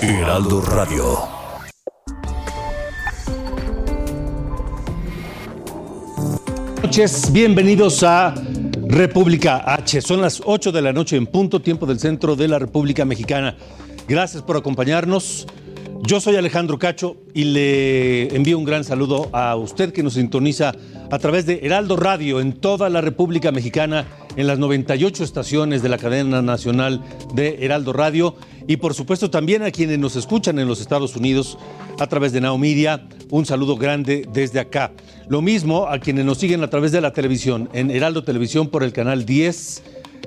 Heraldo Radio. noches, bienvenidos a República H. Son las 8 de la noche en punto, tiempo del centro de la República Mexicana. Gracias por acompañarnos. Yo soy Alejandro Cacho y le envío un gran saludo a usted que nos sintoniza a través de Heraldo Radio en toda la República Mexicana, en las 98 estaciones de la cadena nacional de Heraldo Radio y por supuesto también a quienes nos escuchan en los Estados Unidos a través de Now Media. Un saludo grande desde acá. Lo mismo a quienes nos siguen a través de la televisión, en Heraldo Televisión por el canal 10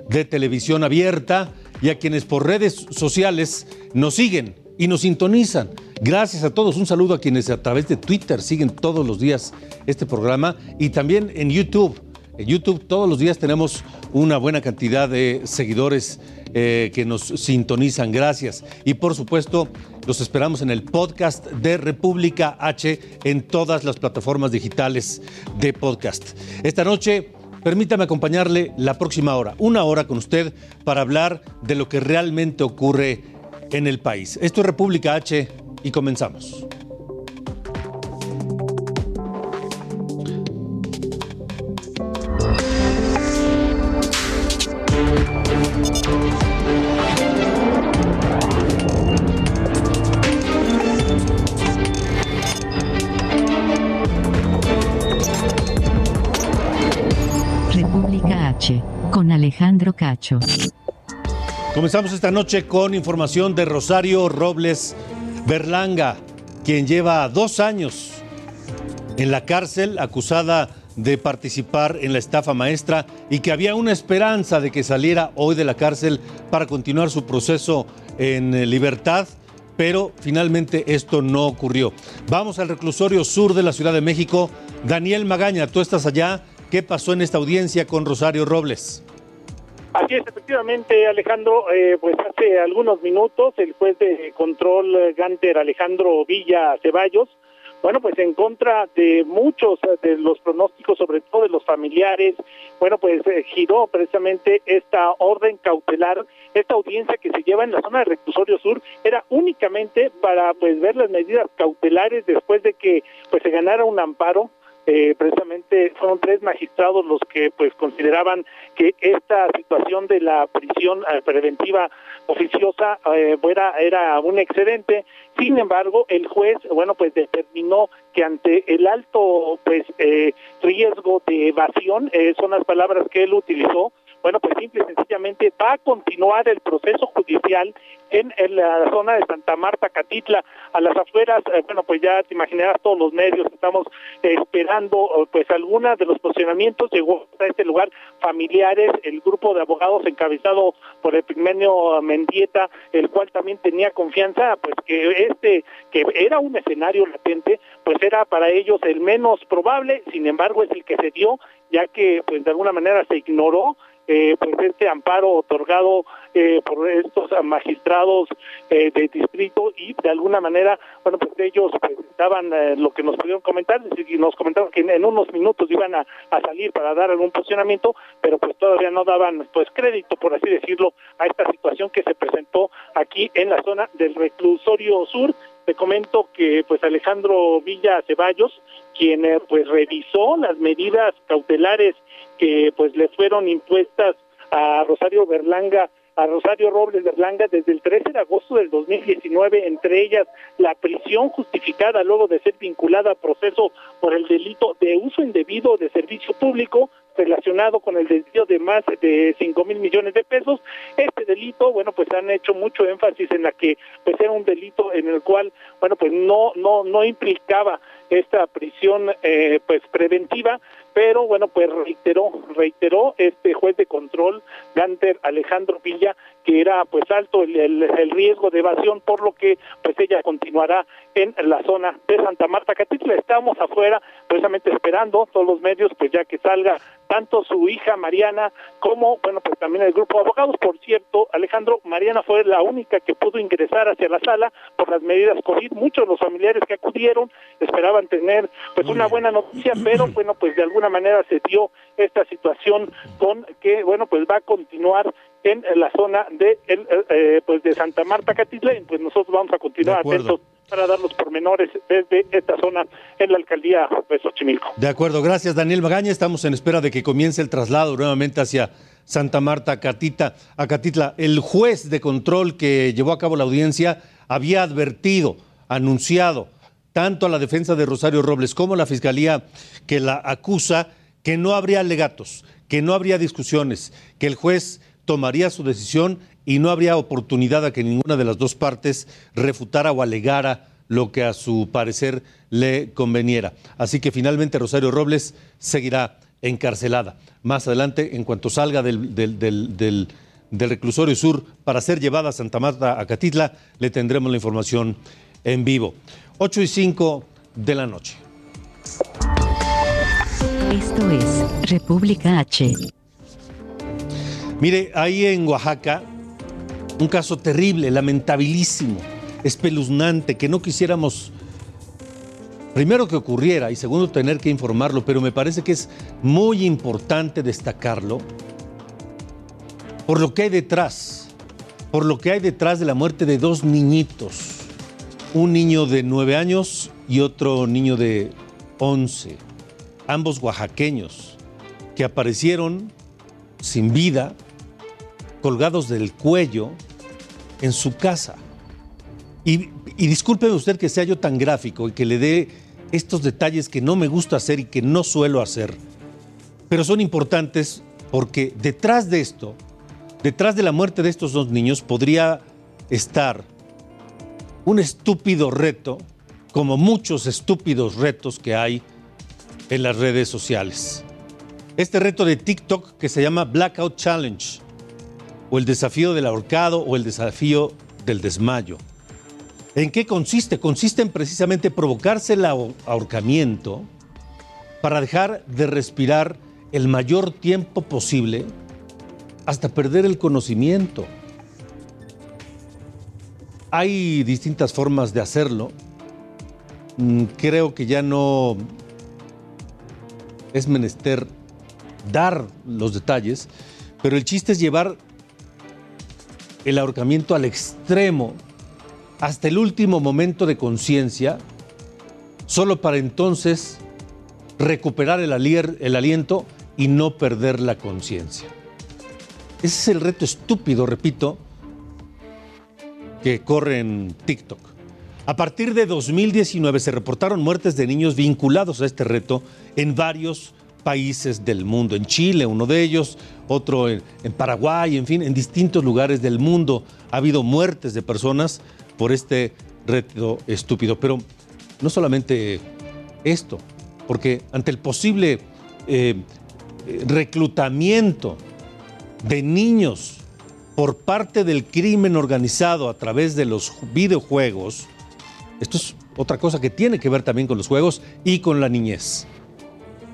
de televisión abierta y a quienes por redes sociales nos siguen y nos sintonizan. Gracias a todos. Un saludo a quienes a través de Twitter siguen todos los días este programa y también en YouTube. En YouTube todos los días tenemos una buena cantidad de seguidores eh, que nos sintonizan. Gracias. Y por supuesto, los esperamos en el podcast de República H en todas las plataformas digitales de podcast. Esta noche Permítame acompañarle la próxima hora, una hora con usted para hablar de lo que realmente ocurre en el país. Esto es República H y comenzamos. Alejandro Cacho. Comenzamos esta noche con información de Rosario Robles Berlanga, quien lleva dos años en la cárcel acusada de participar en la estafa maestra y que había una esperanza de que saliera hoy de la cárcel para continuar su proceso en eh, libertad, pero finalmente esto no ocurrió. Vamos al reclusorio sur de la Ciudad de México. Daniel Magaña, tú estás allá. ¿Qué pasó en esta audiencia con Rosario Robles? Así es, efectivamente, Alejandro, eh, pues hace algunos minutos el juez de control eh, Ganter Alejandro Villa Ceballos, bueno, pues en contra de muchos eh, de los pronósticos, sobre todo de los familiares, bueno, pues giró precisamente esta orden cautelar, esta audiencia que se lleva en la zona de reclusorio sur, era únicamente para pues ver las medidas cautelares después de que pues se ganara un amparo eh, precisamente fueron tres magistrados los que pues consideraban que esta situación de la prisión eh, preventiva oficiosa eh, era, era un excedente. Sin embargo el juez bueno pues determinó que ante el alto pues eh, riesgo de evasión son las palabras que él utilizó bueno, pues simple y sencillamente va a continuar el proceso judicial en, la zona de Santa Marta, Catitla, a las afueras, eh, bueno, pues ya te imaginarás todos los medios, estamos esperando pues alguna de los posicionamientos, llegó a este lugar familiares, el grupo de abogados encabezado por el Primenio Mendieta, el cual también tenía confianza, pues que este, que era un escenario latente, pues era para ellos el menos probable, sin embargo es el que se dio, ya que pues de alguna manera se ignoró eh, pues este amparo otorgado eh, por estos magistrados eh, de distrito y de alguna manera, bueno, pues ellos pues, daban eh, lo que nos pudieron comentar, es decir, nos comentaron que en, unos minutos iban a, a, salir para dar algún posicionamiento, pero pues todavía no daban pues crédito, por así decirlo, a esta situación que se presentó aquí en la zona del reclusorio sur. Te comento que pues Alejandro Villa Ceballos, quien eh, pues revisó las medidas cautelares que pues le fueron impuestas a Rosario Berlanga a Rosario Robles Berlanga desde el 13 de agosto del 2019, entre ellas la prisión justificada luego de ser vinculada a proceso por el delito de uso indebido de servicio público relacionado con el desvío de más de 5 mil millones de pesos. Este delito, bueno, pues han hecho mucho énfasis en la que pues era un delito en el cual, bueno, pues no no no implicaba esta prisión eh, pues preventiva, pero bueno, pues reiteró, reiteró este juez de control, Ganter Alejandro Villa, que era pues alto el, riesgo de evasión, por lo que pues ella continuará en la zona de Santa Marta Catitla. Estamos afuera precisamente esperando todos los medios, pues ya que salga tanto su hija Mariana como, bueno, pues también el grupo de abogados. Por cierto, Alejandro, Mariana fue la única que pudo ingresar hacia la sala por las medidas COVID. Muchos de los familiares que acudieron esperaban tener pues una buena noticia, pero bueno, pues de alguna manera se dio esta situación con que, bueno, pues va a continuar en la zona de el, eh, pues de Santa Marta Catitla y pues nosotros vamos a continuar atentos para dar los pormenores desde esta zona en la alcaldía de Xochimilco. De acuerdo, gracias Daniel Magaña. Estamos en espera de que comience el traslado nuevamente hacia Santa Marta Catita, a Catitla. El juez de control que llevó a cabo la audiencia había advertido, anunciado, tanto a la defensa de Rosario Robles como a la fiscalía que la acusa, que no habría alegatos, que no habría discusiones, que el juez tomaría su decisión y no habría oportunidad a que ninguna de las dos partes refutara o alegara lo que a su parecer le conveniera. Así que finalmente Rosario Robles seguirá encarcelada. Más adelante, en cuanto salga del, del, reclusorio sur para ser llevada a Santa Marta, a Catitla, le tendremos la información en vivo. 8 y 5 de la noche. Esto es República H. Mire, ahí en Oaxaca, un caso terrible, lamentabilísimo, espeluznante, que no quisiéramos, primero que ocurriera y segundo tener que informarlo, pero me parece que es muy importante destacarlo por lo que hay detrás, por lo que hay detrás de la muerte de dos niñitos, un niño de nueve años y otro niño de once, ambos oaxaqueños, que aparecieron sin vida colgados del cuello en su casa. Y, y discúlpeme usted que sea yo tan gráfico y que le dé estos detalles que no me gusta hacer y que no suelo hacer, pero son importantes porque detrás de esto, detrás de la muerte de estos dos niños, podría estar un estúpido reto, como muchos estúpidos retos que hay en las redes sociales. Este reto de TikTok que se llama Blackout Challenge, o el desafío del ahorcado o el desafío del desmayo. ¿En qué consiste? Consiste en precisamente provocarse el ahorcamiento para dejar de respirar el mayor tiempo posible hasta perder el conocimiento. Hay distintas formas de hacerlo. Mm, creo que ya no es menester dar los detalles, pero el chiste es llevar el ahorcamiento al extremo, hasta el último momento de conciencia, solo para entonces recuperar el, el aliento y no perder la conciencia. Ese es el reto estúpido, repito, que corre en TikTok. A partir de 2019 se reportaron muertes de niños vinculados a este reto en varios países del mundo, en Chile uno de ellos, otro en, Paraguay, en fin, en distintos lugares del mundo ha habido muertes de personas por este reto estúpido. Pero no solamente esto, porque ante el posible eh, reclutamiento de niños por parte del crimen organizado a través de los videojuegos, esto es otra cosa que tiene que ver también con los juegos y con la niñez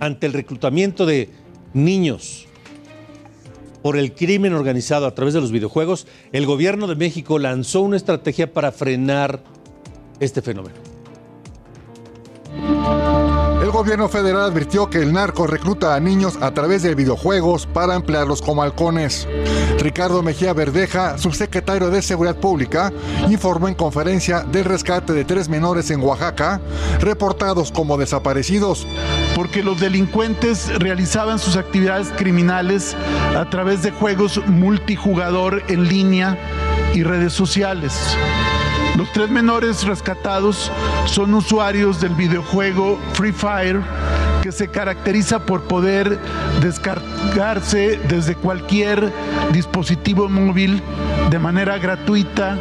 ante el reclutamiento de niños por el crimen organizado a través de los videojuegos, el gobierno de México lanzó una estrategia para frenar este fenómeno. El gobierno federal advirtió que el narco recluta a niños a través de videojuegos para emplearlos como halcones. Ricardo Mejía Verdeja, subsecretario de Seguridad Pública, informó en conferencia del rescate de tres menores en Oaxaca, reportados como desaparecidos. Los delincuentes realizaban sus actividades criminales a través de juegos multijugador en línea y redes sociales. Los tres menores rescatados son usuarios del videojuego Free Fire, que se caracteriza por poder descargarse desde cualquier dispositivo móvil de manera gratuita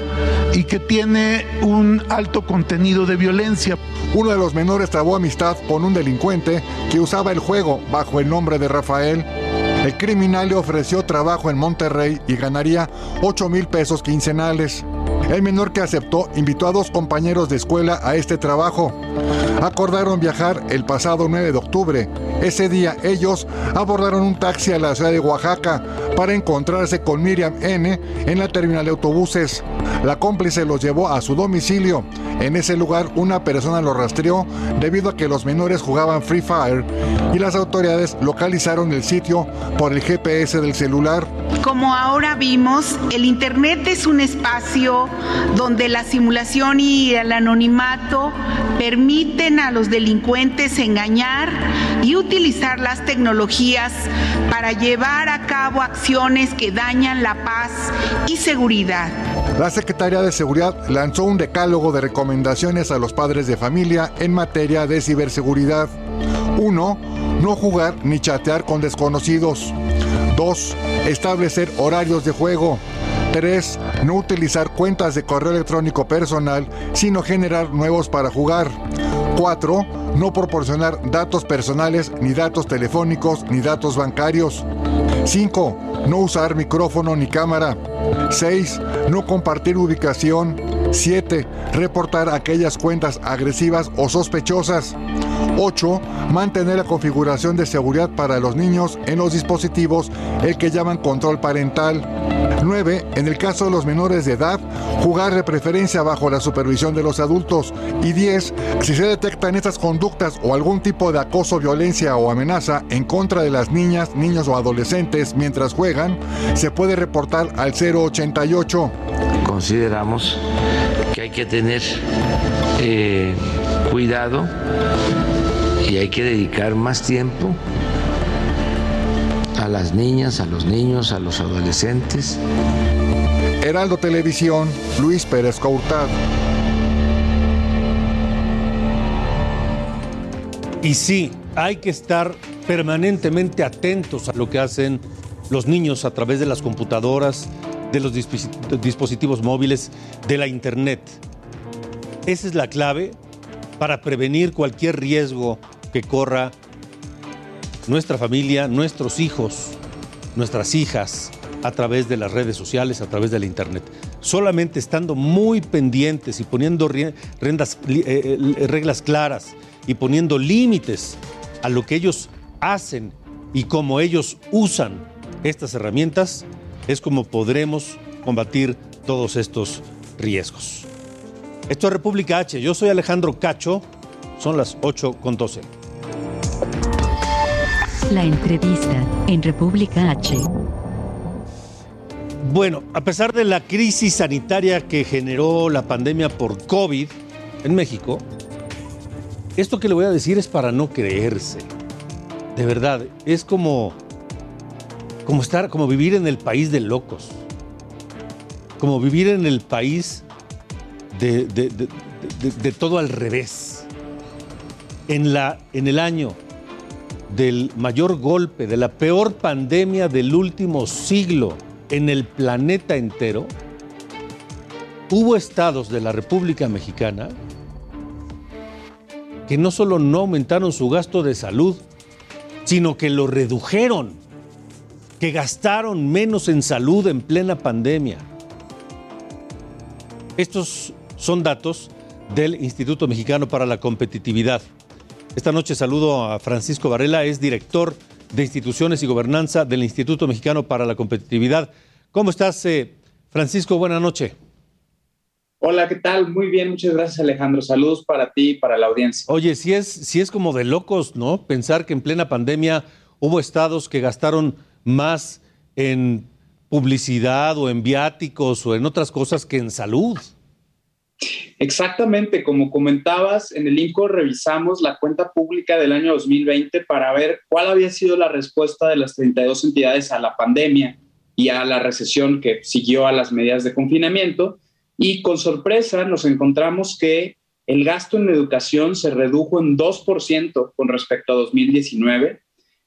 y que tiene un alto contenido de violencia. Uno de los menores trabó amistad con un delincuente que usaba el juego bajo el nombre de Rafael. El criminal le ofreció trabajo en Monterrey y ganaría 8 mil pesos quincenales. El menor que aceptó invitó a dos compañeros de escuela a este trabajo. Acordaron viajar el pasado 9 de octubre. Ese día ellos abordaron un taxi a la ciudad de Oaxaca para encontrarse con Miriam N. en la terminal de autobuses. La cómplice los llevó a su domicilio. En ese lugar una persona lo rastreó debido a que los menores jugaban Free Fire y las autoridades localizaron el sitio por el GPS del celular. Como ahora vimos, el Internet es un espacio donde la simulación y el anonimato permiten a los delincuentes engañar y utilizar las tecnologías para llevar a cabo acciones que dañan la paz y seguridad. La Secretaría de Seguridad lanzó un decálogo de recomendaciones a los padres de familia en materia de ciberseguridad. 1. No jugar ni chatear con desconocidos. 2. Establecer horarios de juego. 3. No utilizar cuentas de correo electrónico personal, sino generar nuevos para jugar. 4. No proporcionar datos personales, ni datos telefónicos, ni datos bancarios. 5. No usar micrófono ni cámara. 6. No compartir ubicación. 7. Reportar aquellas cuentas agresivas o sospechosas. 8. Mantener la configuración de seguridad para los niños en los dispositivos, el que llaman control parental. 9. En el caso de los menores de edad, jugar de preferencia bajo la supervisión de los adultos. Y 10. Si se detectan estas conductas o algún tipo de acoso, violencia o amenaza en contra de las niñas, niños o adolescentes mientras juegan, se puede reportar al 088. Consideramos que hay que tener eh, cuidado y hay que dedicar más tiempo las niñas, a los niños, a los adolescentes. Heraldo Televisión, Luis Pérez Courtad. Y sí, hay que estar permanentemente atentos a lo que hacen los niños a través de las computadoras, de los dispositivos móviles, de la Internet. Esa es la clave para prevenir cualquier riesgo que corra nuestra familia, nuestros hijos, nuestras hijas a través de las redes sociales, a través de la Internet. Solamente estando muy pendientes y poniendo rendas, eh, eh, reglas claras y poniendo límites a lo que ellos hacen y cómo ellos usan estas herramientas, es como podremos combatir todos estos riesgos. Esto es República H. Yo soy Alejandro Cacho. Son las 8 con 12. La entrevista en República H. Bueno, a pesar de la crisis sanitaria que generó la pandemia por COVID en México, esto que le voy a decir es para no creerse. De verdad, es como como estar como vivir en el país de locos. Como vivir en el país de, de todo al revés. En, la, en el año del mayor golpe, de la peor pandemia del último siglo en el planeta entero, hubo estados de la República Mexicana que no solo no aumentaron su gasto de salud, sino que lo redujeron, que gastaron menos en salud en plena pandemia. Estos son datos del Instituto Mexicano para la Competitividad. Esta noche saludo a Francisco Varela, es director de instituciones y gobernanza del Instituto Mexicano para la Competitividad. ¿Cómo estás, eh, Francisco? Buenas noches. Hola, ¿qué tal? Muy bien, muchas gracias Alejandro. Saludos para ti y para la audiencia. Oye, si es, si es como de locos, ¿no? Pensar que en plena pandemia hubo estados que gastaron más en publicidad o en viáticos o en otras cosas que en salud. Exactamente, como comentabas, en el INCO revisamos la cuenta pública del año 2020 para ver cuál había sido la respuesta de las 32 entidades a la pandemia y a la recesión que siguió a las medidas de confinamiento. Y con sorpresa nos encontramos que el gasto en educación se redujo en 2% con respecto a 2019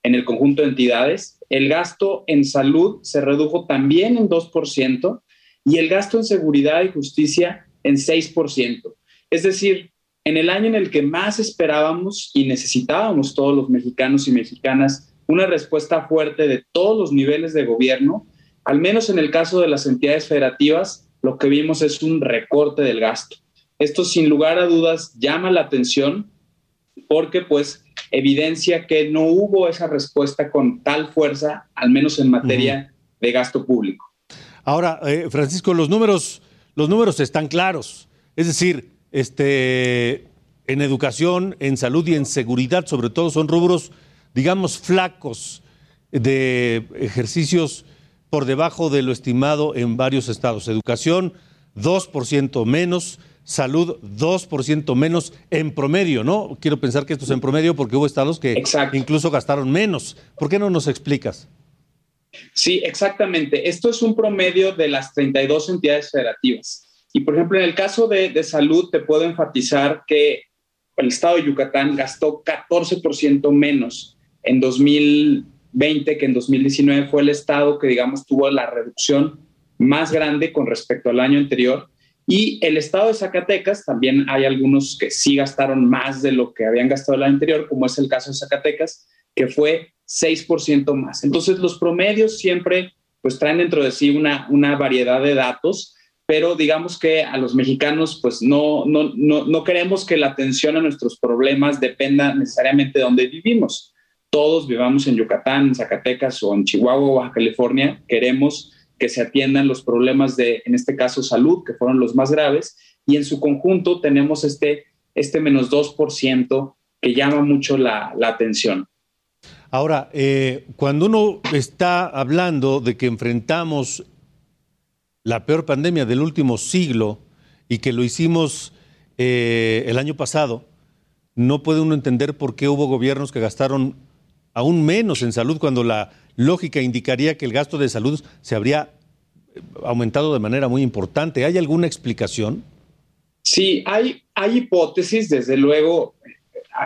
en el conjunto de entidades. El gasto en salud se redujo también en 2% y el gasto en seguridad y justicia en 6%. Es decir, en el año en el que más esperábamos y necesitábamos todos los mexicanos y mexicanas una respuesta fuerte de todos los niveles de gobierno, al menos en el caso de las entidades federativas, lo que vimos es un recorte del gasto. Esto sin lugar a dudas llama la atención porque pues evidencia que no hubo esa respuesta con tal fuerza, al menos en materia de gasto público. Ahora, eh, Francisco, los números, los números están claros. Es decir, este, en educación, en salud y en seguridad, sobre todo, son rubros, digamos, flacos de ejercicios por debajo de lo estimado en varios estados. Educación, 2% menos, salud 2% menos en promedio, ¿no? Quiero pensar que esto es en promedio porque hubo estados que incluso gastaron menos. ¿Por qué no nos explicas? Sí, exactamente. Esto es un promedio de las 32 entidades federativas. Y por ejemplo, en el caso de, salud, te puedo enfatizar que el estado de Yucatán gastó 14% menos en 2020 que en 2019 fue el estado que, digamos, tuvo la reducción más grande con respecto al año anterior. Y el estado de Zacatecas, también hay algunos que sí gastaron más de lo que habían gastado el año anterior, como es el caso de Zacatecas, que fue 6% más. Entonces, los promedios siempre pues traen dentro de sí una, una variedad de datos pero digamos que a los mexicanos pues no, no, no, no queremos que la atención a nuestros problemas dependa necesariamente de donde vivimos. Todos vivamos en Yucatán, en Zacatecas o en Chihuahua o Baja California, queremos que se atiendan los problemas de, en este caso, salud, que fueron los más graves, y en su conjunto tenemos este, este menos 2% que llama mucho la, la atención. Ahora, eh, cuando uno está hablando de que enfrentamos la peor pandemia del último siglo y que lo hicimos eh, el año pasado, no puede uno entender por qué hubo gobiernos que gastaron aún menos en salud cuando la lógica indicaría que el gasto de salud se habría eh, aumentado de manera muy importante. ¿Hay alguna explicación? Sí, hay, hay hipótesis, desde luego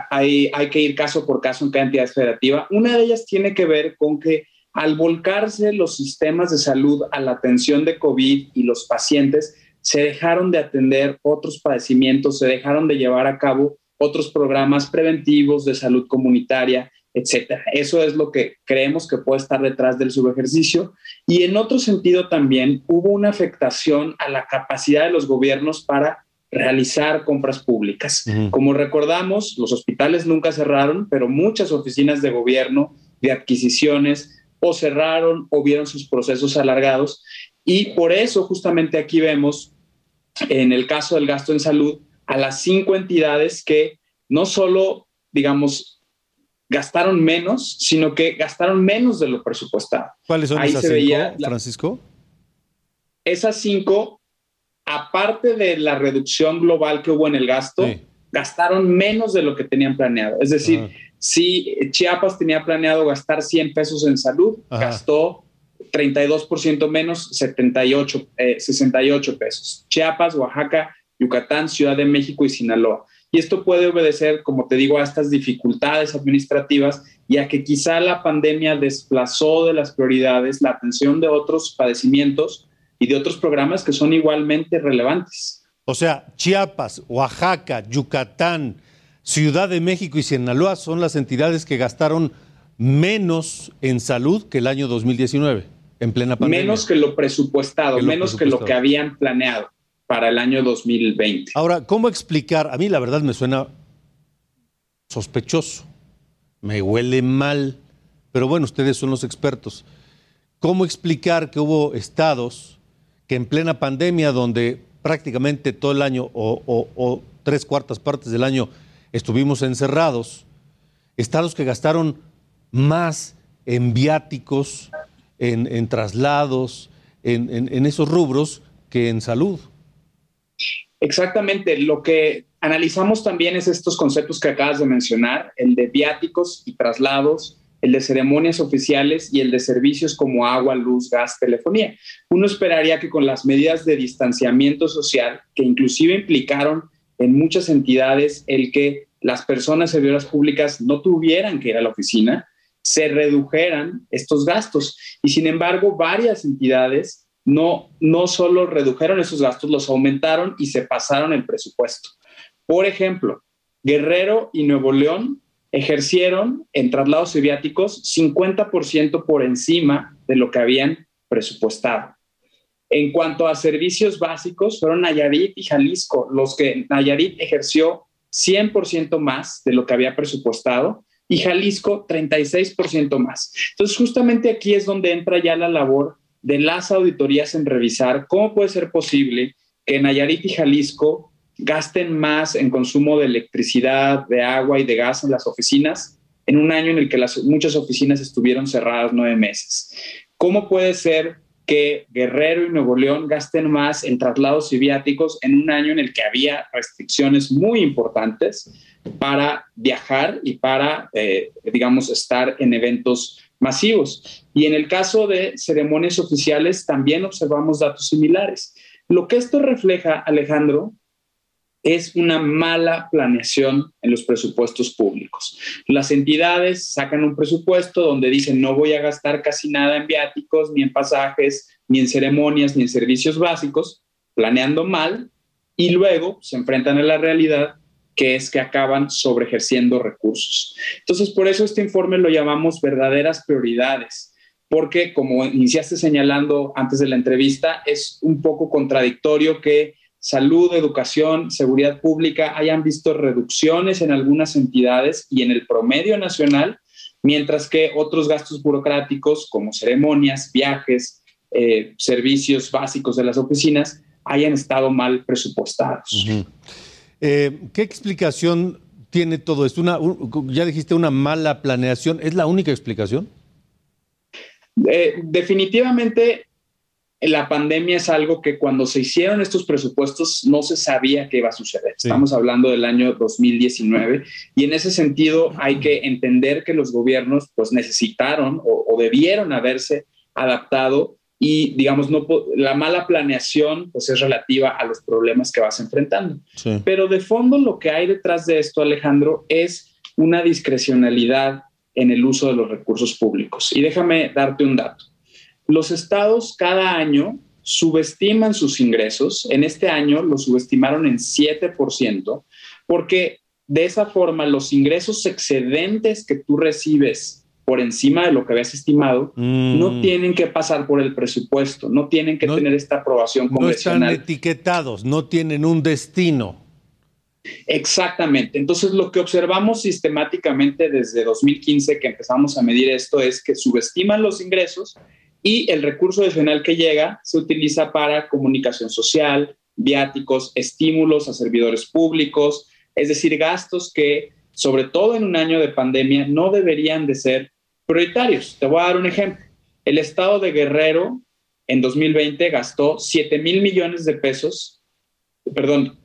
hay, que ir caso por caso en cada entidad federativa. Una de ellas tiene que ver con que al volcarse los sistemas de salud a la atención de COVID y los pacientes, se dejaron de atender otros padecimientos, se dejaron de llevar a cabo otros programas preventivos de salud comunitaria, etcétera. Eso es lo que creemos que puede estar detrás del subejercicio. Y en otro sentido también hubo una afectación a la capacidad de los gobiernos para realizar compras públicas. Como recordamos, los hospitales nunca cerraron, pero muchas oficinas de gobierno, de adquisiciones, o cerraron o vieron sus procesos alargados. Y por eso justamente aquí vemos, en el caso del gasto en salud, a las cinco entidades que no solo, digamos, gastaron menos, sino que gastaron menos de lo presupuestado. ¿Cuáles son esas cinco, Francisco? Esas cinco, aparte de la reducción global que hubo en el gasto, gastaron menos de lo que tenían planeado. Es decir, si Chiapas tenía planeado gastar 100 pesos en salud, gastó 32% menos, 78, 68 eh, pesos. Chiapas, Oaxaca, Yucatán, Ciudad de México y Sinaloa. Y esto puede obedecer, como te digo, a estas dificultades administrativas y a que quizá la pandemia desplazó de las prioridades la atención de otros padecimientos y de otros programas que son igualmente relevantes. O sea, Chiapas, Oaxaca, Yucatán, Ciudad de México y Sinaloa son las entidades que gastaron menos en salud que el año 2019, en plena pandemia. Menos que lo presupuestado, menos que lo que habían planeado para el año 2020. Ahora, ¿cómo explicar? A mí la verdad me suena sospechoso, me huele mal, pero bueno, ustedes son los expertos. ¿Cómo explicar que hubo estados que en plena pandemia, donde prácticamente todo el año o, tres cuartas partes del año estuvimos encerrados, estados que gastaron más en viáticos, en, traslados, en, esos rubros que en salud. Exactamente, lo que analizamos también es estos conceptos que acabas de mencionar, el de viáticos y traslados, el de ceremonias oficiales y el de servicios como agua, luz, gas, telefonía. Uno esperaría que con las medidas de distanciamiento social, que inclusive implicaron en muchas entidades el que las personas servidoras públicas no tuvieran que ir a la oficina, se redujeran estos gastos. Y sin embargo, varias entidades no, no solo redujeron esos gastos, los aumentaron y se pasaron el presupuesto. Por ejemplo, Guerrero y Nuevo León ejercieron en traslados y viáticos 50% por encima de lo que habían presupuestado. En cuanto a servicios básicos, fueron Nayarit y Jalisco los que Nayarit ejerció 100% más de lo que había presupuestado y Jalisco 36% más. Entonces, justamente aquí es donde entra ya la labor de las auditorías en revisar cómo puede ser posible que Nayarit y Jalisco gasten más en consumo de electricidad, de agua y de gas en las oficinas en un año en el que las, muchas oficinas estuvieron cerradas nueve meses. ¿Cómo puede ser que Guerrero y Nuevo León gasten más en traslados y viáticos en un año en el que había restricciones muy importantes para viajar y para, eh, digamos, estar en eventos masivos. Y en el caso de ceremonias oficiales también observamos datos similares. Lo que esto refleja, Alejandro, es una mala planeación en los presupuestos públicos. Las entidades sacan un presupuesto donde dicen no voy a gastar casi nada en viáticos, ni en pasajes, ni en ceremonias, ni en servicios básicos, planeando mal, y luego se enfrentan a la realidad que es que acaban sobre ejerciendo recursos. Entonces, por eso este informe lo llamamos verdaderas prioridades, porque como iniciaste señalando antes de la entrevista, es un poco contradictorio que salud, educación, seguridad pública hayan visto reducciones en algunas entidades y en el promedio nacional, mientras que otros gastos burocráticos como ceremonias, viajes, eh, servicios básicos de las oficinas hayan estado mal presupuestados. Eh, ¿Qué explicación tiene todo esto? Una, ya dijiste una mala planeación, ¿es la única explicación? Eh, definitivamente la pandemia es algo que cuando se hicieron estos presupuestos no se sabía que iba a suceder. Estamos hablando del año 2019 y en ese sentido hay que entender que los gobiernos pues necesitaron o, debieron haberse adaptado y digamos no la mala planeación pues es relativa a los problemas que vas enfrentando. Pero de fondo lo que hay detrás de esto Alejandro es una discrecionalidad en el uso de los recursos públicos. Y déjame darte un dato los estados cada año subestiman sus ingresos. En este año los subestimaron en 7%, porque de esa forma los ingresos excedentes que tú recibes por encima de lo que habías estimado, no mm. tienen que pasar por el presupuesto, no tienen que tener esta aprobación convencional. No están etiquetados, no tienen un destino. Exactamente. Entonces, lo que observamos sistemáticamente desde 2015 que empezamos a medir esto es que subestiman los ingresos y el recurso adicional que llega se utiliza para comunicación social, viáticos, estímulos a servidores públicos, es decir, gastos que, sobre todo en un año de pandemia, no deberían de ser prioritarios. Te voy a dar un ejemplo. El estado de Guerrero en 2020 gastó 7 mil millones de pesos, perdón,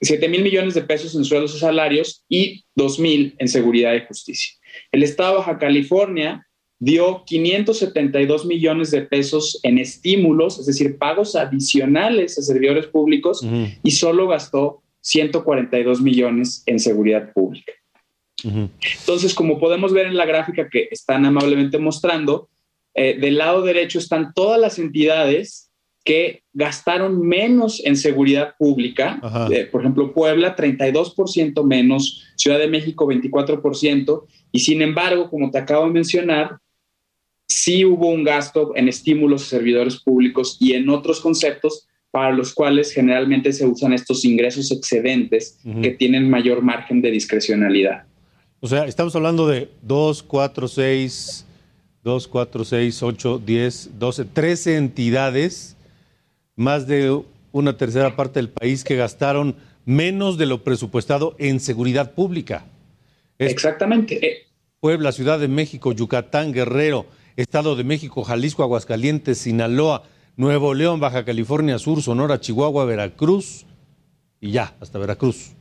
7 mil millones de pesos en sueldos y salarios y 2 mil en seguridad y justicia. El estado de Baja California dio 572 millones de pesos en estímulos, es decir, pagos adicionales a servidores públicos y solo gastó 142 millones en seguridad pública. Entonces, como podemos ver en la gráfica que están amablemente mostrando, eh, del lado derecho están todas las entidades que gastaron menos en seguridad pública. Eh, por ejemplo, Puebla, 32% menos, Ciudad de México, 24%. Y sin embargo, como te acabo de mencionar, sí hubo un gasto en estímulos a servidores públicos y en otros conceptos para los cuales generalmente se usan estos ingresos excedentes que tienen mayor margen de discrecionalidad. O sea, estamos hablando de 2, 4, 6, 2, 4, 6, 8, 10, 12, 13 entidades, más de una tercera parte del país que gastaron menos de lo presupuestado en seguridad pública. Exactamente. Puebla, Ciudad de México, Yucatán, Guerrero, Estado de México, Jalisco, Aguascalientes, Sinaloa, Nuevo León, Baja California Sur, Sonora, Chihuahua, Veracruz y ya, hasta Veracruz.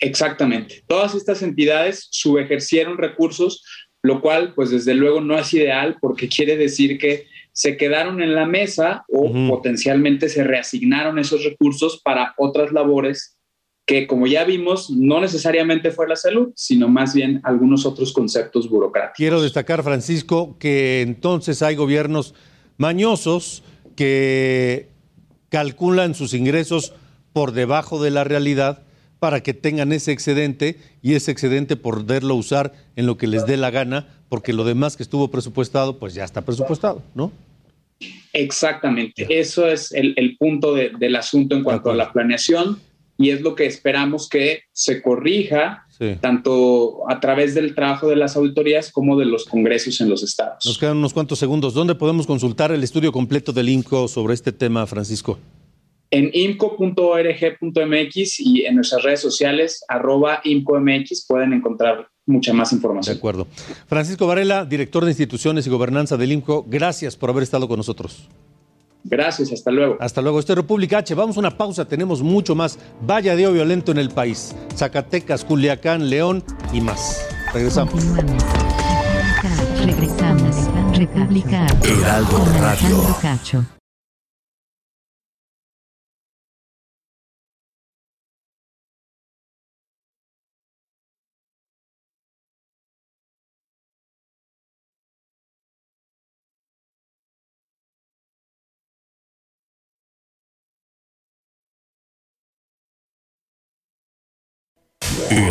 Exactamente. Todas estas entidades subejercieron recursos, lo cual, pues desde luego no es ideal porque quiere decir que se quedaron en la mesa o potencialmente se reasignaron esos recursos para otras labores que como ya vimos, no necesariamente fue la salud, sino más bien algunos otros conceptos burocráticos. Quiero destacar, Francisco, que entonces hay gobiernos mañosos que calculan sus ingresos por debajo de la realidad para que tengan ese excedente y ese excedente poderlo usar en lo que les dé la gana, porque lo demás que estuvo presupuestado, pues ya está presupuestado, ¿no? Exactamente, eso es el, el punto de, del asunto en cuanto a la planeación y es lo que esperamos que se corrija sí. tanto a través del trabajo de las auditorías como de los congresos en los estados. Nos quedan unos cuantos segundos. ¿Dónde podemos consultar el estudio completo del INCO sobre este tema, Francisco? En imco.org.mx y en nuestras redes sociales, arroba imcomx, pueden encontrar mucha más información. De acuerdo. Francisco Varela, director de instituciones y gobernanza del INCO, gracias por haber estado con nosotros. Gracias, hasta luego. Hasta luego. Esto es República H. Vamos a una pausa, tenemos mucho más. Vaya día violento en el país. Zacatecas, Culiacán, León y más. Regresamos. Continuamos. Regresamos. República H. Heraldo Radio.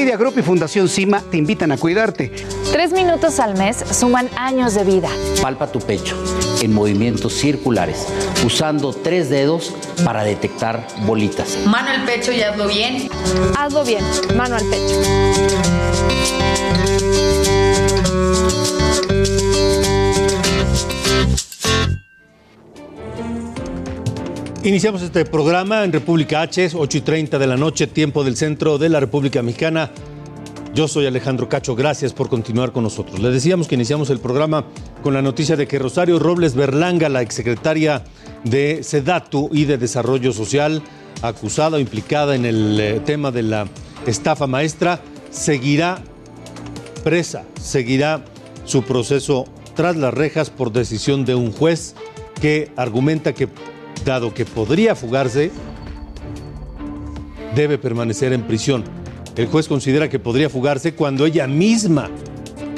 Media Group y Fundación CIMA te invitan a cuidarte. Tres minutos al mes suman años de vida. Palpa tu pecho en movimientos circulares, usando tres dedos para detectar bolitas. Mano al pecho y hazlo bien. Hazlo bien, mano al pecho. Iniciamos este programa en República H, 8 y 30 de la noche, tiempo del centro de la República Mexicana. Yo soy Alejandro Cacho, gracias por continuar con nosotros. Le decíamos que iniciamos el programa con la noticia de que Rosario Robles Berlanga, la exsecretaria de SEDATU y de Desarrollo Social, acusada o implicada en el eh, tema de la estafa maestra, seguirá presa, seguirá su proceso tras las rejas por decisión de un juez que argumenta que, dado que podría fugarse, debe permanecer en prisión. El juez considera que podría fugarse cuando ella misma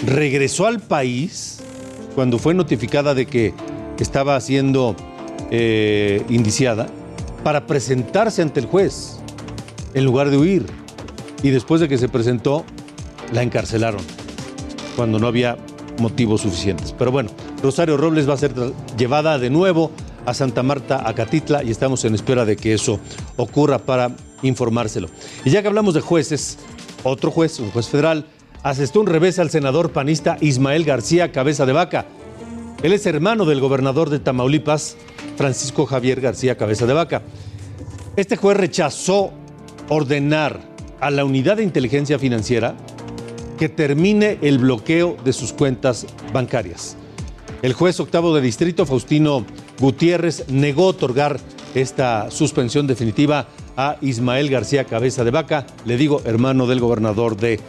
regresó al país, cuando fue notificada de que estaba siendo eh, indiciada, para presentarse ante el juez, en lugar de huir. Y después de que se presentó, la encarcelaron, cuando no había motivos suficientes. Pero bueno, Rosario Robles va a ser llevada de nuevo a Santa Marta, a Catitla, y estamos en espera de que eso ocurra para informárselo. Y ya que hablamos de jueces, otro juez, un juez federal, asestó un revés al senador panista Ismael García Cabeza de Vaca. Él es hermano del gobernador de Tamaulipas, Francisco Javier García Cabeza de Vaca. Este juez rechazó ordenar a la unidad de inteligencia financiera que termine el bloqueo de sus cuentas bancarias. El juez octavo de distrito, Faustino Gutiérrez, negó otorgar esta suspensión definitiva a Ismael García Cabeza de Vaca, le digo hermano del gobernador de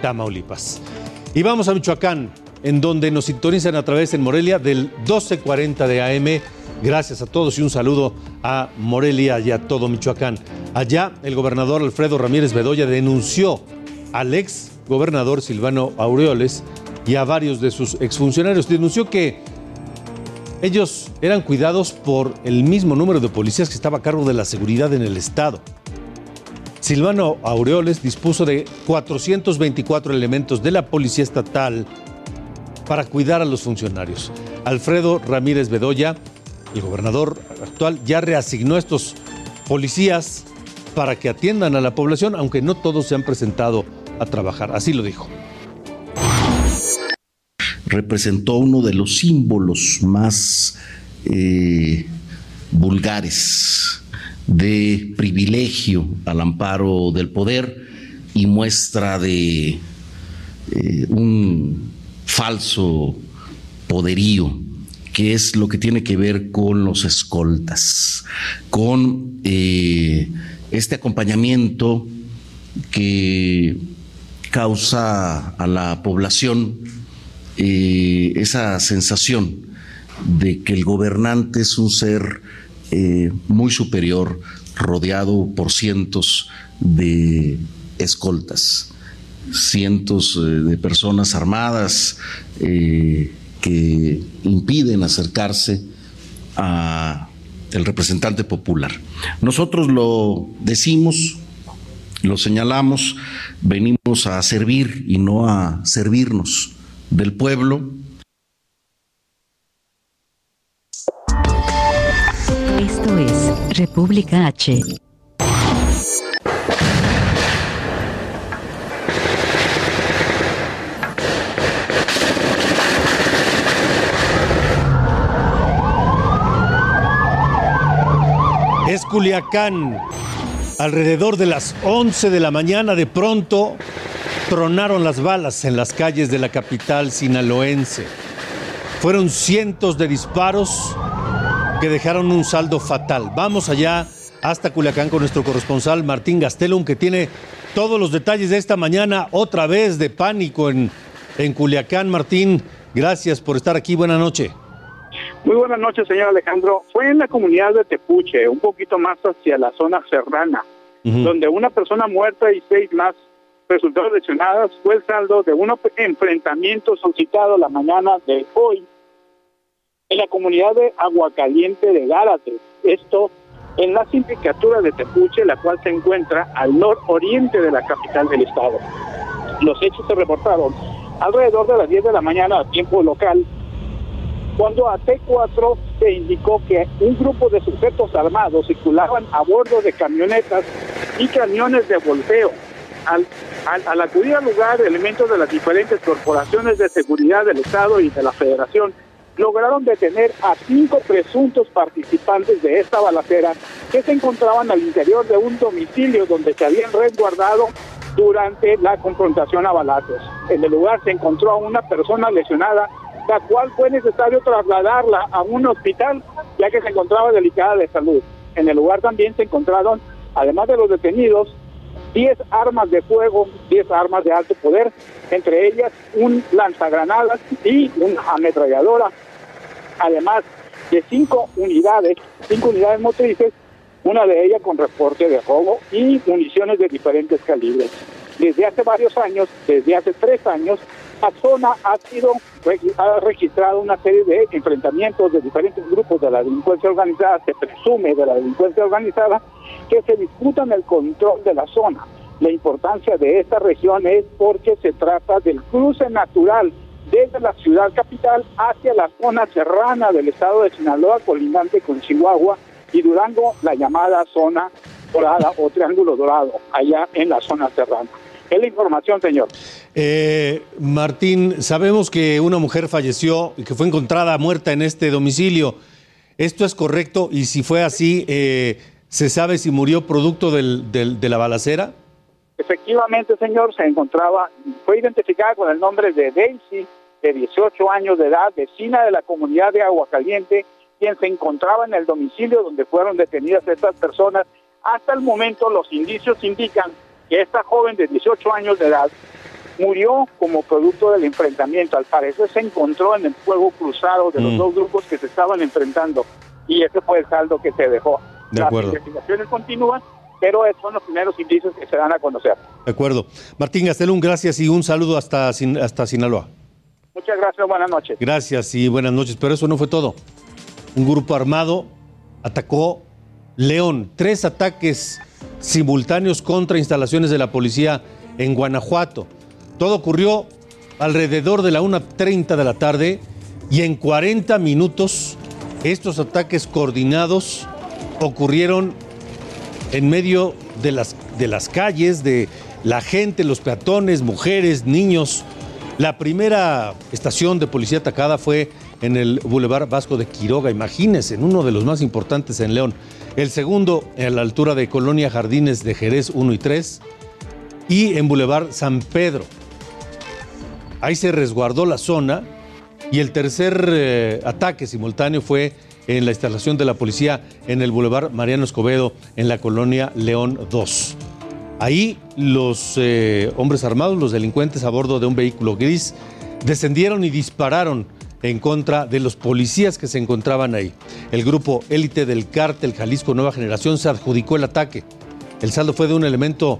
Tamaulipas. Y vamos a Michoacán, en donde nos sintonizan a través en Morelia del 1240 de AM. Gracias a todos y un saludo a Morelia y a todo Michoacán. Allá el gobernador Alfredo Ramírez Bedoya denunció al ex gobernador Silvano Aureoles y a varios de sus exfuncionarios. Denunció que ellos eran cuidados por el mismo número de policías que estaba a cargo de la seguridad en el Estado. Silvano Aureoles dispuso de 424 elementos de la Policía Estatal para cuidar a los funcionarios. Alfredo Ramírez Bedoya, el gobernador actual, ya reasignó estos policías para que atiendan a la población, aunque no todos se han presentado a trabajar. Así lo dijo. Representó uno de los símbolos más eh, vulgares de privilegio al amparo del poder y muestra de eh, un falso poderío que es lo que tiene que ver con los escoltas, con eh, este acompañamiento que causa a la población eh, esa sensación de que el gobernante es un ser eh, muy superior, rodeado por cientos de escoltas, cientos eh, de personas armadas que impiden acercarse a el representante popular. Nosotros lo decimos, lo señalamos, venimos a servir y no a servirnos del pueblo. Esto es República H. Es Culiacán. Alrededor de las 11 de la mañana de pronto tronaron las balas en las calles de la capital sinaloense. Fueron cientos de disparos que dejaron un saldo fatal. Vamos allá hasta Culiacán con nuestro corresponsal Martín Gastelum, que tiene todos los detalles de esta mañana, otra vez de pánico en, en Culiacán. Martín, gracias por estar aquí. Buenas noches. Muy buenas noches, señor Alejandro. Fue en la comunidad de Tepuche, un poquito más hacia la zona serrana, donde una persona muerta y seis más resultaron lesionadas. Fue el saldo de un enfrentamiento suscitado la mañana de hoy en la comunidad de Aguacaliente de Gárate. Esto en la sindicatura de Tepuche, la cual se encuentra al nororiente de la capital del estado. Los hechos se reportaron alrededor de las 10 de la mañana a tiempo local cuando a T4 se indicó que un grupo de sujetos armados circulaban a bordo de camionetas y camiones de volteo. Al, al, acudir al lugar, elementos de las diferentes corporaciones de seguridad del Estado y de la Federación lograron detener a cinco presuntos participantes de esta balacera que se encontraban al interior de un domicilio donde se habían resguardado durante la confrontación a balazos. En el lugar se encontró a una persona lesionada la cual fue necesario trasladarla a un hospital ya que se encontraba delicada de salud. En el lugar también se encontraron, además de los detenidos, 10 armas de fuego, 10 armas de alto poder, entre ellas un lanzagranadas y una ametralladora, además de cinco unidades, cinco unidades motrices, una de ellas con reporte de robo y municiones de diferentes calibres. Desde hace varios años, desde hace tres años, la zona ha sido registrado una serie de enfrentamientos de diferentes grupos de la delincuencia organizada, se presume de la delincuencia organizada, que se disputan el control de la zona. La importancia de esta región es porque se trata del cruce natural desde la ciudad capital hacia la zona serrana del estado de Sinaloa, colindante con Chihuahua y Durango, la llamada zona dorada o triángulo dorado, allá en la zona serrana. Es la información, señor. Eh, Martín, sabemos que una mujer falleció y que fue encontrada muerta en este domicilio. ¿Esto es correcto? Y si fue así, eh, ¿se sabe si murió producto del, de la balacera? Efectivamente, señor, se encontraba, fue identificada con el nombre de Daisy, de 18 años de edad, vecina de la comunidad de Aguacaliente, quien se encontraba en el domicilio donde fueron detenidas estas personas. Hasta el momento los indicios indican que esta joven de 18 años de edad murió como producto del enfrentamiento. Al parecer se encontró en el fuego cruzado de los Mm. dos grupos que se estaban enfrentando y ese fue el saldo que se dejó. De Las acuerdo. investigaciones continúan pero esos son los primeros indicios que se dan a conocer. De acuerdo. Martín Gastelum, gracias y un saludo hasta, hasta Sinaloa. Muchas gracias, buenas noches. Gracias y buenas noches, pero eso no fue todo. Un grupo armado atacó León, tres ataques simultáneos contra instalaciones de la policía en Guanajuato. Todo ocurrió alrededor de la 1.30 de la tarde y en 40 minutos estos ataques coordinados ocurrieron en medio de las, de las calles, de la gente, los peatones, mujeres, niños. La primera estación de policía atacada fue en el Boulevard Vasco de Quiroga, imagínense, en uno de los más importantes en León. El segundo en la altura de Colonia Jardines de Jerez 1 y 3 y en Boulevard San Pedro. Ahí se resguardó la zona y el tercer eh, ataque simultáneo fue en la instalación de la policía en el Boulevard Mariano Escobedo, en la colonia León 2. Ahí los eh, hombres armados, los delincuentes a bordo de un vehículo gris, descendieron y dispararon en contra de los policías que se encontraban ahí. El grupo élite del cártel Jalisco Nueva Generación se adjudicó el ataque. El saldo fue de un elemento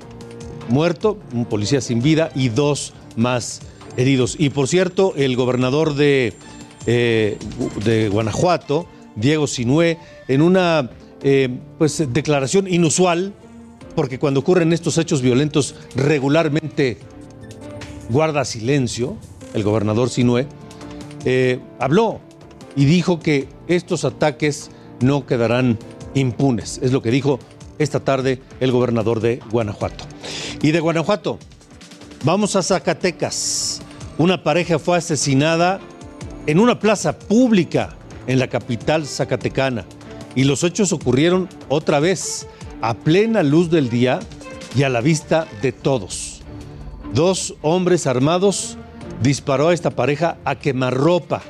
muerto, un policía sin vida y dos más heridos. Y por cierto, el gobernador de, eh, de Guanajuato, Diego Sinué, en una eh, pues, declaración inusual, porque cuando ocurren estos hechos violentos regularmente guarda silencio, el gobernador Sinué, eh, habló y dijo que estos ataques no quedarán impunes. Es lo que dijo esta tarde el gobernador de Guanajuato. Y de Guanajuato, vamos a Zacatecas. Una pareja fue asesinada en una plaza pública en la capital zacatecana. Y los hechos ocurrieron otra vez, a plena luz del día y a la vista de todos. Dos hombres armados disparó a esta pareja a quemarropa.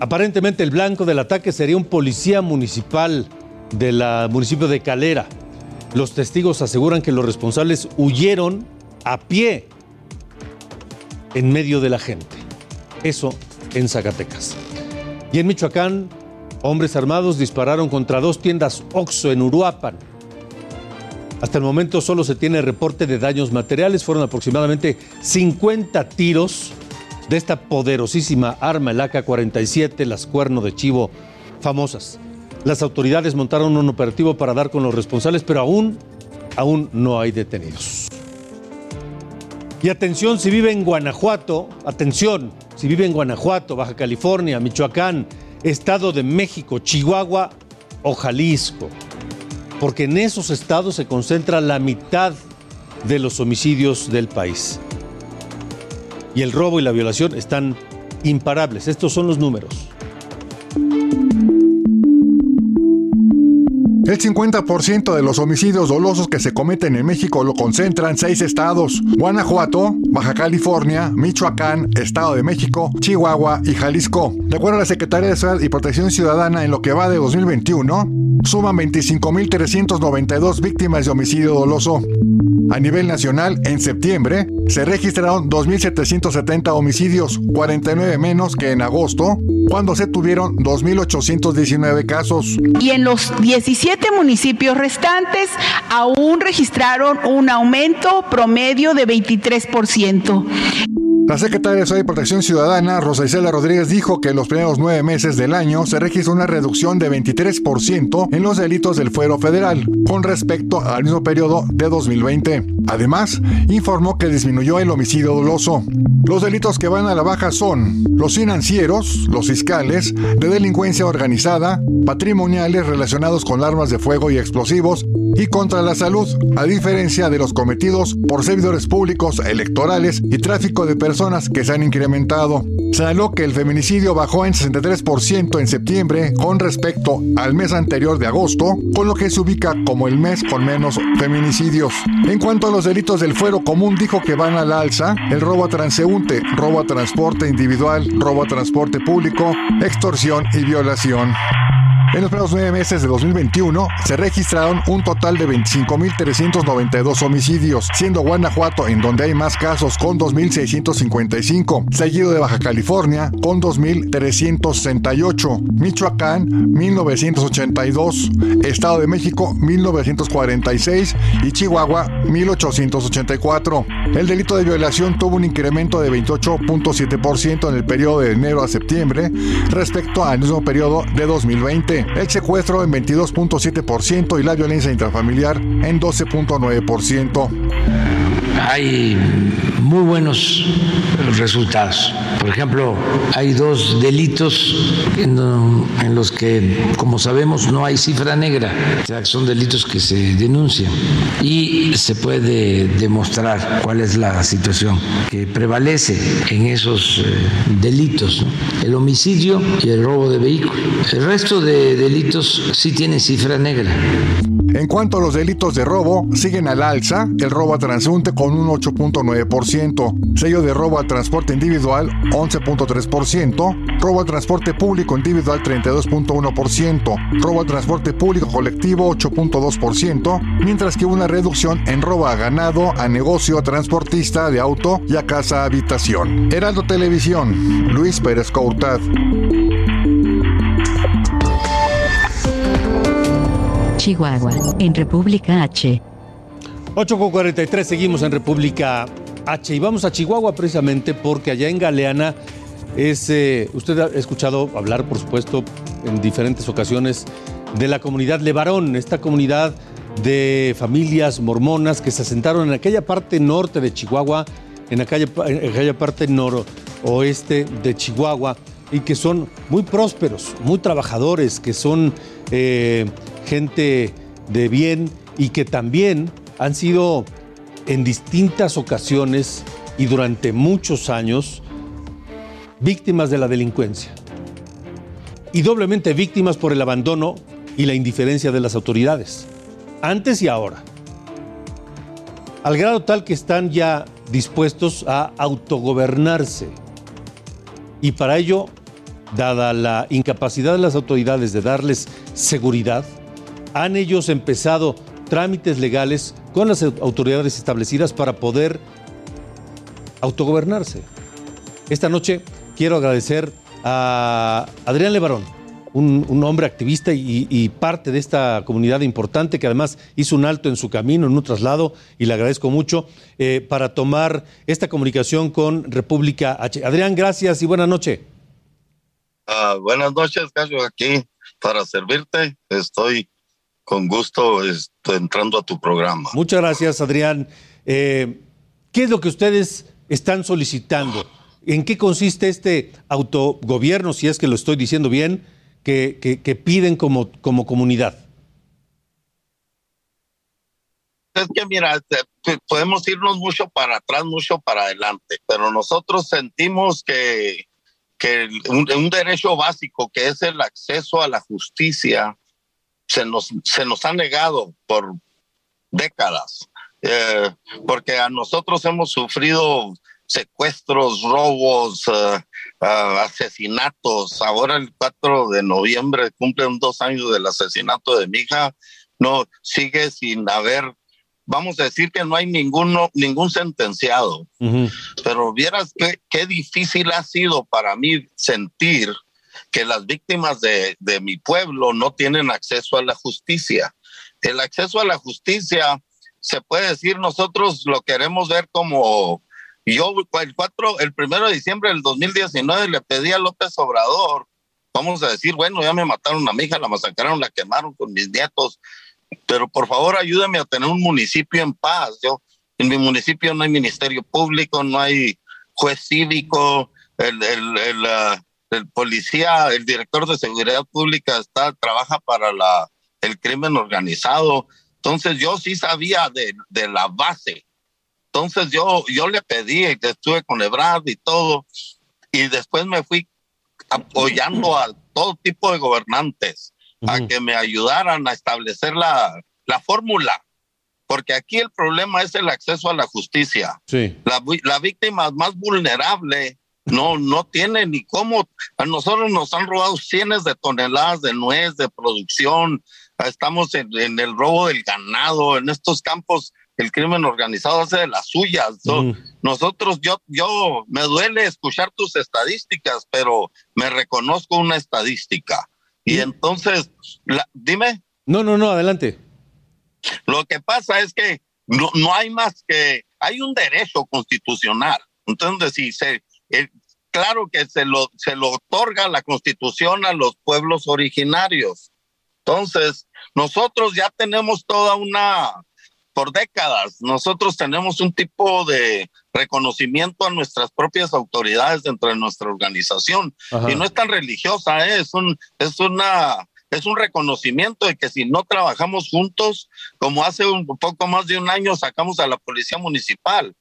Aparentemente el blanco del ataque sería un policía municipal del municipio de Calera. Los testigos aseguran que los responsables huyeron a pie en medio de la gente. Eso en Zacatecas. Y en Michoacán, hombres armados dispararon contra dos tiendas OXO en Uruapan. Hasta el momento solo se tiene reporte de daños materiales. Fueron aproximadamente 50 tiros de esta poderosísima arma, el AK-47, las cuerno de chivo famosas. Las autoridades montaron un operativo para dar con los responsables, pero aún, aún no hay detenidos. Y atención, si vive en Guanajuato, atención, si vive en Guanajuato, Baja California, Michoacán, Estado de México, Chihuahua o Jalisco porque en esos estados se concentra la mitad de los homicidios del país. Y el robo y la violación están imparables. Estos son los números. El 50% de los homicidios dolosos que se cometen en México lo concentran seis estados: Guanajuato, Baja California, Michoacán, Estado de México, Chihuahua y Jalisco. De acuerdo a la Secretaría de Seguridad y Protección Ciudadana, en lo que va de 2021, suman 25.392 víctimas de homicidio doloso. A nivel nacional, en septiembre, se registraron 2.770 homicidios, 49 menos que en agosto, cuando se tuvieron 2.819 casos. Y en los 17 municipios restantes aún registraron un aumento promedio de 23%. La secretaria de Protección Ciudadana, Rosa Isela Rodríguez, dijo que en los primeros nueve meses del año se registró una reducción de 23% en los delitos del fuero federal con respecto al mismo periodo de 2020. Además, informó que disminuyó el homicidio doloso. Los delitos que van a la baja son los financieros, los fiscales, de delincuencia organizada, patrimoniales relacionados con armas de fuego y explosivos y contra la salud, a diferencia de los cometidos por servidores públicos, electorales y tráfico de personas que se han incrementado. Señaló que el feminicidio bajó en 63% en septiembre con respecto al mes anterior de agosto, con lo que se ubica como el mes con menos feminicidios. En cuanto a los delitos del fuero común, dijo que van al alza el robo a transeúnte, robo a transporte individual, robo a transporte público, extorsión y violación. En los primeros nueve meses de 2021 se registraron un total de 25.392 homicidios, siendo Guanajuato en donde hay más casos con 2.655, seguido de Baja California con 2.368, Michoacán 1.982, Estado de México 1.946 y Chihuahua 1.884. El delito de violación tuvo un incremento de 28.7% en el periodo de enero a septiembre respecto al mismo periodo de 2020. El secuestro en 22.7% y la violencia intrafamiliar en 12.9%. Hay muy buenos resultados. Por ejemplo, hay dos delitos en, los que, como sabemos, no hay cifra negra. O sea, son delitos que se denuncian y se puede demostrar cuál es la situación que prevalece en esos eh, delitos. ¿no? El homicidio y el robo de vehículo. El resto de delitos sí tienen cifra negra. En cuanto a los delitos de robo, siguen al alza el robo a transeúnte con un 8.9%, sello de robo al transporte individual 11.3%, robo al transporte público individual 32.1%, robo al transporte público colectivo 8.2%, mientras que una reducción en robo a ganado, a negocio, a transportista de auto y a casa habitación. Heraldo Televisión, Luis Pérez Courtad. Chihuahua, en República H. 8 con 43, seguimos en República H y vamos a Chihuahua precisamente porque allá en Galeana es, eh, usted ha escuchado hablar, por supuesto, en diferentes ocasiones de la comunidad Levarón, esta comunidad de familias mormonas que se asentaron en aquella parte norte de Chihuahua, en aquella, en aquella parte noroeste de Chihuahua y que son muy prósperos, muy trabajadores, que son eh, gente de bien y que también han sido en distintas ocasiones y durante muchos años víctimas de la delincuencia. Y doblemente víctimas por el abandono y la indiferencia de las autoridades, antes y ahora. Al grado tal que están ya dispuestos a autogobernarse. Y para ello, dada la incapacidad de las autoridades de darles seguridad, han ellos empezado trámites legales con las autoridades establecidas para poder autogobernarse. Esta noche quiero agradecer a Adrián Levarón, un, hombre activista y, parte de esta comunidad importante que además hizo un alto en su camino, en un traslado, y le agradezco mucho, eh, para tomar esta comunicación con República H. Adrián, gracias y buenas noches. Uh, buenas noches, Cayo, aquí para servirte. Estoy con gusto estoy entrando a tu programa. Muchas gracias, Adrián. Eh, ¿Qué es lo que ustedes están solicitando? ¿En qué consiste este autogobierno, si es que lo estoy diciendo bien, que, que, que piden como, como comunidad? Es que mira, podemos irnos mucho para atrás, mucho para adelante, pero nosotros sentimos que, que un, un derecho básico, que es el acceso a la justicia, se nos, se nos ha negado por décadas, eh, porque a nosotros hemos sufrido secuestros, robos, uh, uh, asesinatos. Ahora el 4 de noviembre cumplen dos años del asesinato de mi hija. No, sigue sin haber, vamos a decir que no hay ninguno, ningún sentenciado. Uh -huh. Pero vieras qué, qué difícil ha sido para mí sentir que las víctimas de, de, mi pueblo no tienen acceso a la justicia. El acceso a la justicia, se puede decir, nosotros lo queremos ver como yo el 4, el primero de diciembre del 2019 le pedí a López Obrador, vamos a decir, bueno, ya me mataron a mi hija, la masacraron, la quemaron con mis nietos, pero por favor ayúdame a tener un municipio en paz. Yo, en mi municipio no hay ministerio público, no hay juez cívico, el, el, el, uh, el policía, el director de seguridad pública está, trabaja para la, el crimen organizado. Entonces yo sí sabía de, de la base. Entonces yo, yo le pedí, estuve con Ebrard y todo, y después me fui apoyando a todo tipo de gobernantes uh -huh. a que me ayudaran a establecer la, la fórmula. Porque aquí el problema es el acceso a la justicia. Sí. La, la víctima más vulnerable no, no tiene ni cómo. A nosotros nos han robado cientos de toneladas de nuez de producción. Estamos en, en el robo del ganado, en estos campos el crimen organizado hace de las suyas. So, Nosotros, yo, yo, me duele escuchar tus estadísticas, pero me reconozco una estadística. Y entonces, la- dime. No, no, no, adelante. Lo que pasa es que no, no hay más que, hay un derecho constitucional. Entonces, si se, eh, claro que se lo, se lo otorga la constitución a los pueblos originarios. Entonces, nosotros ya tenemos toda una, por décadas, nosotros tenemos un tipo de reconocimiento a nuestras propias autoridades dentro de nuestra organización. Ajá. Y no es tan religiosa, ¿eh? es un, es una, es un reconocimiento de que si no trabajamos juntos, como hace un poco más de un año sacamos a la policía municipal.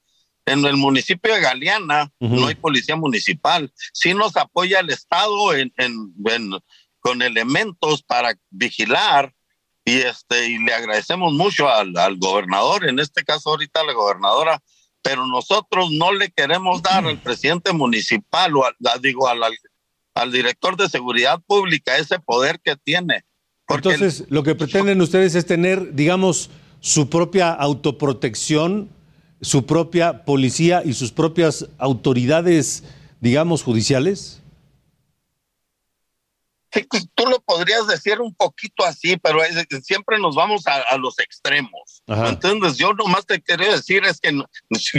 En el municipio de Galeana no hay policía municipal. Sí nos apoya el Estado en, en- en- con elementos para vigilar y este y le agradecemos mucho al, al gobernador, en este caso ahorita la gobernadora, pero nosotros no le queremos dar al presidente municipal o al, digo al, al, director de seguridad pública ese poder que tiene. Entonces, lo que pretenden ustedes es tener, digamos, su propia autoprotección, su propia policía y sus propias autoridades, digamos, judiciales. Sí, pues, tú lo podrías decir un poquito así, pero es- siempre nos vamos a, a los extremos. Ajá. Entonces, yo nomás te quería decir es que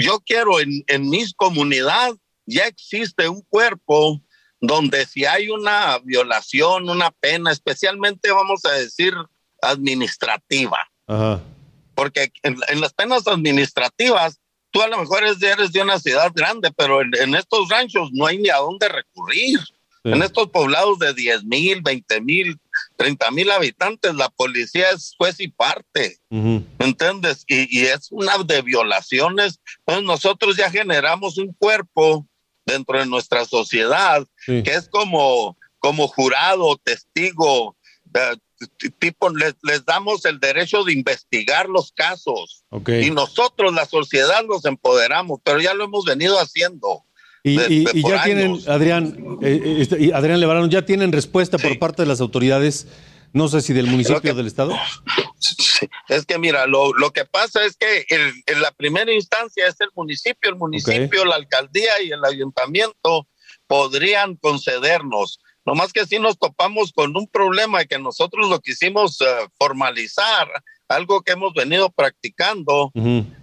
yo quiero en, en mis comunidad ya existe un cuerpo donde si hay una violación, una pena, especialmente vamos a decir administrativa, Ajá. Porque en, en las penas administrativas, tú a lo mejor eres de, una ciudad grande, pero en, en estos ranchos no hay ni a dónde recurrir. Sí. En estos poblados de 10 mil, 20 mil, 30 mil habitantes, la policía es juez y parte. Ujú. ¿entiendes? Y, y es una de violaciones. Entonces nosotros ya generamos un cuerpo dentro de nuestra sociedad Sí. que es como, como jurado, testigo, eh, tipo, les, les damos el derecho de investigar los casos. Y nosotros, la sociedad, nos empoderamos, pero ya lo hemos venido haciendo. Y, de- y- de y por ya tienen. Adrián, eh, eh, este, y Adrián Levarón, ya tienen respuesta por parte de las autoridades, no sé si del municipio o del estado. Es que mira, lo, lo que pasa es que el- en la primera instancia es el municipio, el municipio, la alcaldía y el ayuntamiento podrían concedernos. Nomás que si nos topamos con un problema que nosotros lo quisimos eh, formalizar, algo que hemos venido practicando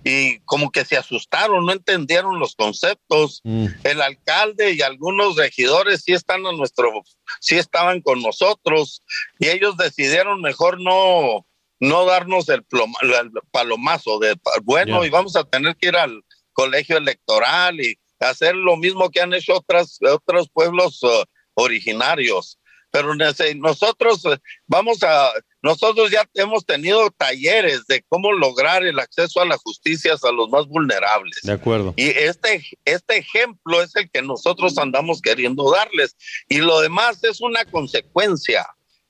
y como que se asustaron, no entendieron los conceptos. El alcalde y algunos regidores sí están a nuestro, sí estaban con nosotros y ellos decidieron mejor no, no darnos el, ploma- el palomazo de bueno Ya. y vamos a tener que ir al colegio electoral y hacer lo mismo que han hecho otras, otros pueblos eh, originarios. Pero nosotros eh, vamos a, nosotros ya hemos tenido talleres de cómo lograr el acceso a la justicia a los más vulnerables. De acuerdo. Y este, este ejemplo es el que nosotros andamos queriendo darles. Y lo demás es una consecuencia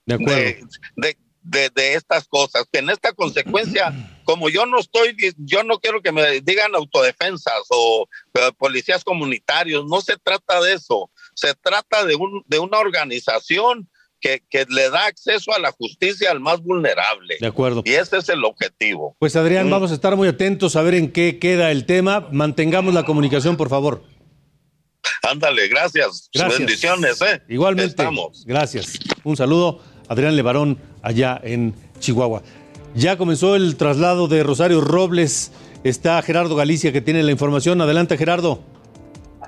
De acuerdo. de, de- de- de estas cosas. Que en esta consecuencia, como yo no estoy, yo no quiero que me digan autodefensas o eh, policías comunitarios, no se trata de eso. Se trata de, un, de una organización que, que le da acceso a la justicia al más vulnerable. De acuerdo. Y ese es el objetivo. Pues Adrián, Mm. vamos a estar muy atentos a ver en qué queda el tema. Mantengamos la comunicación, por favor. Ándale, gracias. Gracias. Bendiciones, ¿eh? Igualmente. Estamos. Gracias. Un saludo, Adrián Levarón, allá en Chihuahua. Ya comenzó el traslado de Rosario Robles. Está Gerardo Galicia que tiene la información. Adelante, Gerardo.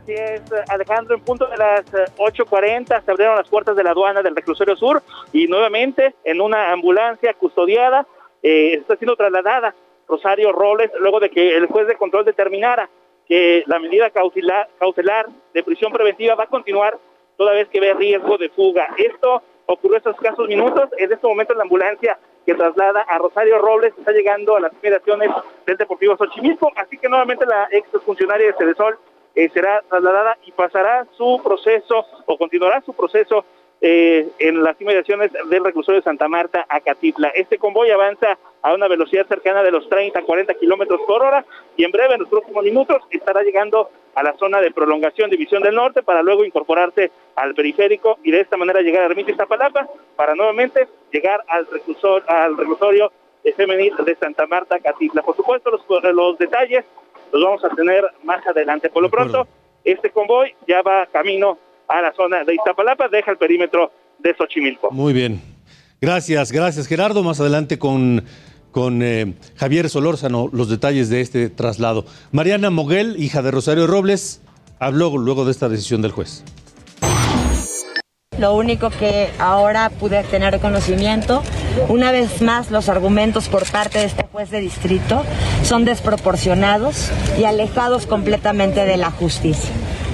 Así es, Alejandro, en punto de las eh, 8.40 se abrieron las puertas de la aduana del reclusorio sur y nuevamente en una ambulancia custodiada eh, está siendo trasladada Rosario Robles luego de que el juez de control determinara que la medida cautelar, cautelar de prisión preventiva va a continuar toda vez que ve riesgo de fuga. Esto ocurrió hace escasos minutos. En este momento la ambulancia que traslada a Rosario Robles está llegando a las inmediaciones del Deportivo Xochimilco, así que nuevamente la ex funcionaria de Cedesol eh, será trasladada y pasará su proceso o continuará su proceso eh, en las inmediaciones del reclusorio de Santa Marta a Catitla. Este convoy avanza a una velocidad cercana de los 30, 40 kilómetros por hora y en breve, en los próximos minutos, estará llegando a la zona de prolongación División del Norte para luego incorporarse al periférico y de esta manera llegar a Ermita Iztapalapa para nuevamente llegar al reclusorio, al reclusorio femenil de Santa Marta Catitla. Por supuesto, los, los detalles los vamos a tener más adelante. Por lo pronto, este convoy ya va camino a la zona de Iztapalapa, deja el perímetro de Xochimilco. Muy bien. Gracias, gracias Gerardo. Más adelante con, con eh, Javier Solórzano los detalles de este traslado. Mariana Moguel, hija de Rosario Robles, habló luego de esta decisión del juez. Lo único que ahora pude tener conocimiento, una vez más los argumentos por parte de este juez de distrito son desproporcionados y alejados completamente de la justicia.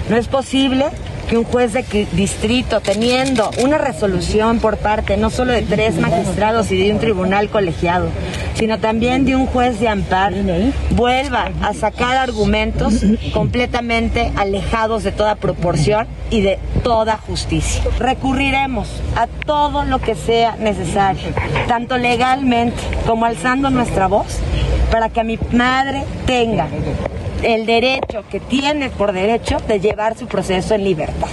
No es posible que un juez de distrito, teniendo una resolución por parte no solo de tres magistrados y de un tribunal colegiado, sino también de un juez de amparo, vuelva a sacar argumentos completamente alejados de toda proporción y de toda justicia. Recurriremos a todo lo que sea necesario, tanto legalmente como alzando nuestra voz, para que mi madre tenga el derecho que tiene por derecho de llevar su proceso en libertad.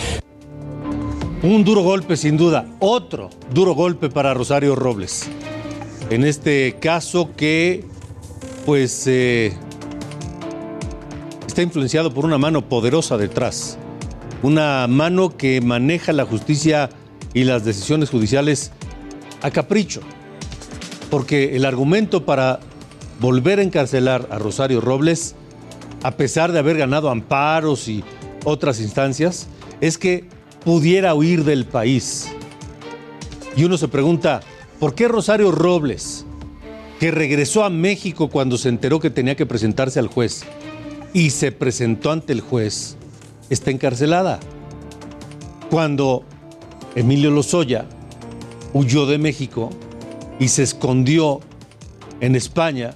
Un duro golpe, sin duda. Otro duro golpe para Rosario Robles. En este caso que, pues, eh, está influenciado por una mano poderosa detrás. Una mano que maneja la justicia y las decisiones judiciales a capricho. Porque el argumento para volver a encarcelar a Rosario Robles a pesar de haber ganado amparos y otras instancias, es que pudiera huir del país. Y uno se pregunta, ¿por qué Rosario Robles, que regresó a México cuando se enteró que tenía que presentarse al juez y se presentó ante el juez, está encarcelada? Cuando Emilio Lozoya huyó de México y se escondió en España,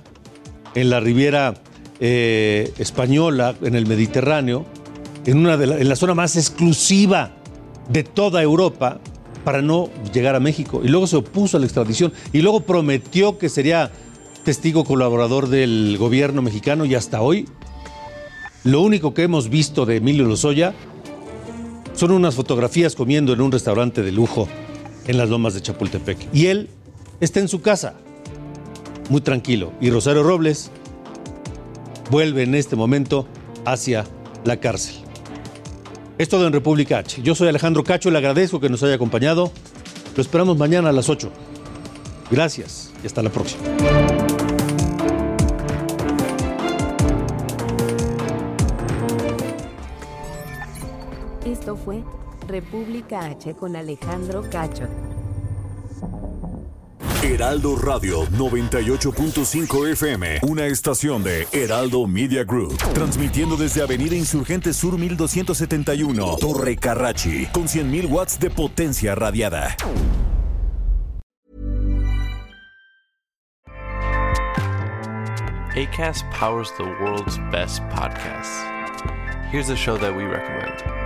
en la Riviera eh, española en el Mediterráneo, en, una de en la zona más exclusiva de toda Europa, para no llegar a México. Y luego se opuso a la extradición y luego prometió que sería testigo colaborador del gobierno mexicano y hasta hoy lo único que hemos visto de Emilio Lozoya son unas fotografías comiendo en un restaurante de lujo en las lomas de Chapultepec. Y él está en su casa, muy tranquilo. Y Rosario Robles vuelve en este momento hacia la cárcel. Es todo en República H. Yo soy Alejandro Cacho, le agradezco que nos haya acompañado. Lo esperamos mañana a las 8. Gracias y hasta la próxima. Esto fue República H con Alejandro Cacho. Heraldo Radio 98.5 FM, una estación de Heraldo Media Group, transmitiendo desde Avenida Insurgente Sur 1271, Torre Carrachi, con 100.000 watts de potencia radiada. ACAST powers the world's best podcasts. Here's a show that we recommend.